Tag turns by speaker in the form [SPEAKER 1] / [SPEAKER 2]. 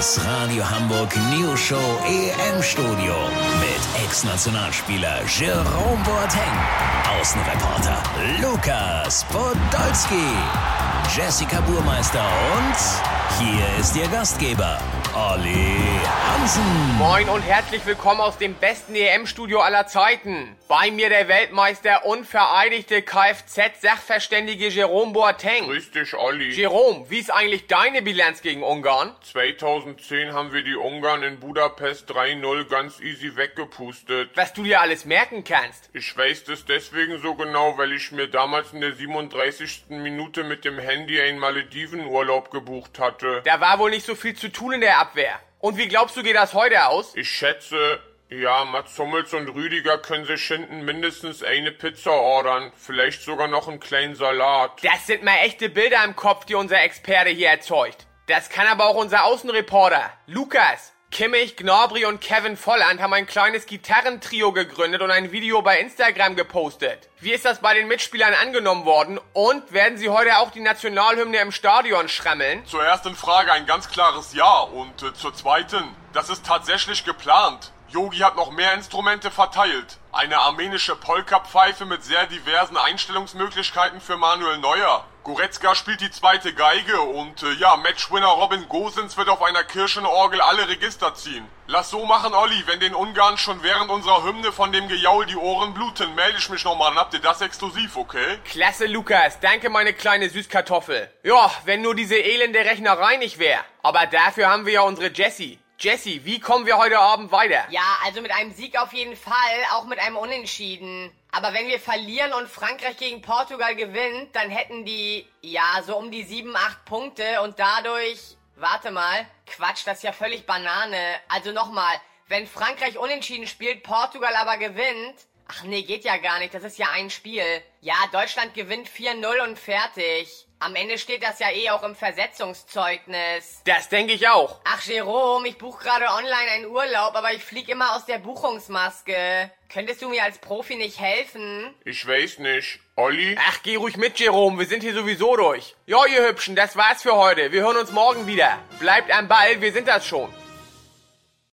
[SPEAKER 1] Das Radio Hamburg News Show EM Studio mit Ex-Nationalspieler Jerome Boateng, Außenreporter Lukas Podolski, Jessica Burmeister und hier ist Ihr Gastgeber Olli Hansen.
[SPEAKER 2] Moin und herzlich willkommen aus dem besten EM-Studio aller Zeiten. Bei mir der Weltmeister und vereidigte Kfz-Sachverständige Jerome Boateng.
[SPEAKER 3] Grüß dich, Olli.
[SPEAKER 2] Jerome, wie ist eigentlich deine Bilanz gegen Ungarn?
[SPEAKER 3] 2010 haben wir die Ungarn in Budapest 3-0 ganz easy weggepustet.
[SPEAKER 2] Was du dir alles merken kannst.
[SPEAKER 3] Ich weiß das deswegen so genau, weil ich mir damals in der 37. Minute mit dem Handy einen Maledivenurlaub gebucht hatte.
[SPEAKER 2] Da war wohl nicht so viel zu tun in der Abwehr. Und wie glaubst du, geht das heute aus?
[SPEAKER 3] Ich schätze, ja, Mats Hummels und Rüdiger können sich hinten mindestens eine Pizza ordern. Vielleicht sogar noch einen kleinen Salat.
[SPEAKER 2] Das sind mal echte Bilder im Kopf, die unser Experte hier erzeugt. Das kann aber auch unser Außenreporter. Lukas. Kimmich, Gnabry und Kevin Volland haben ein kleines Gitarrentrio gegründet und ein Video bei Instagram gepostet. Wie ist das bei den Mitspielern angenommen worden? Und werden sie heute auch die Nationalhymne im Stadion schrammeln?
[SPEAKER 4] Zur ersten Frage ein ganz klares Ja und äh, zur zweiten, das ist tatsächlich geplant. Yogi hat noch mehr Instrumente verteilt. Eine armenische Polka-Pfeife mit sehr diversen Einstellungsmöglichkeiten für Manuel Neuer. Goretzka spielt die zweite Geige und äh, ja, Matchwinner Robin Gosens wird auf einer Kirchenorgel alle Register ziehen. Lass so machen, Olli, wenn den Ungarn schon während unserer Hymne von dem Gejaul die Ohren bluten, melde ich mich nochmal, dann habt ihr das exklusiv, okay?
[SPEAKER 2] Klasse, Lukas. Danke, meine kleine Süßkartoffel. Ja, wenn nur diese elende Rechnerei nicht wäre. Aber dafür haben wir ja unsere Jessie. Jessie, wie kommen wir heute Abend weiter?
[SPEAKER 5] Ja, also mit einem Sieg auf jeden Fall, auch mit einem Unentschieden. Aber wenn wir verlieren und Frankreich gegen Portugal gewinnt, dann hätten die, ja, so um die 7, 8 Punkte und dadurch, warte mal, Quatsch, das ist ja völlig Banane. Also nochmal, wenn Frankreich unentschieden spielt, Portugal aber gewinnt, ach nee, geht ja gar nicht, das ist ja ein Spiel. Ja, Deutschland gewinnt 4-0 und fertig. Am Ende steht das ja eh auch im Versetzungszeugnis.
[SPEAKER 2] Das denke ich auch.
[SPEAKER 5] Ach, Jerome, ich buche gerade online einen Urlaub, aber ich flieg immer aus der Buchungsmaske. Könntest du mir als Profi nicht helfen?
[SPEAKER 3] Ich weiß nicht. Olli?
[SPEAKER 2] Ach, geh ruhig mit, Jerome. Wir sind hier sowieso durch. Ja, ihr Hübschen, das war's für heute. Wir hören uns morgen wieder. Bleibt am Ball, wir sind das schon.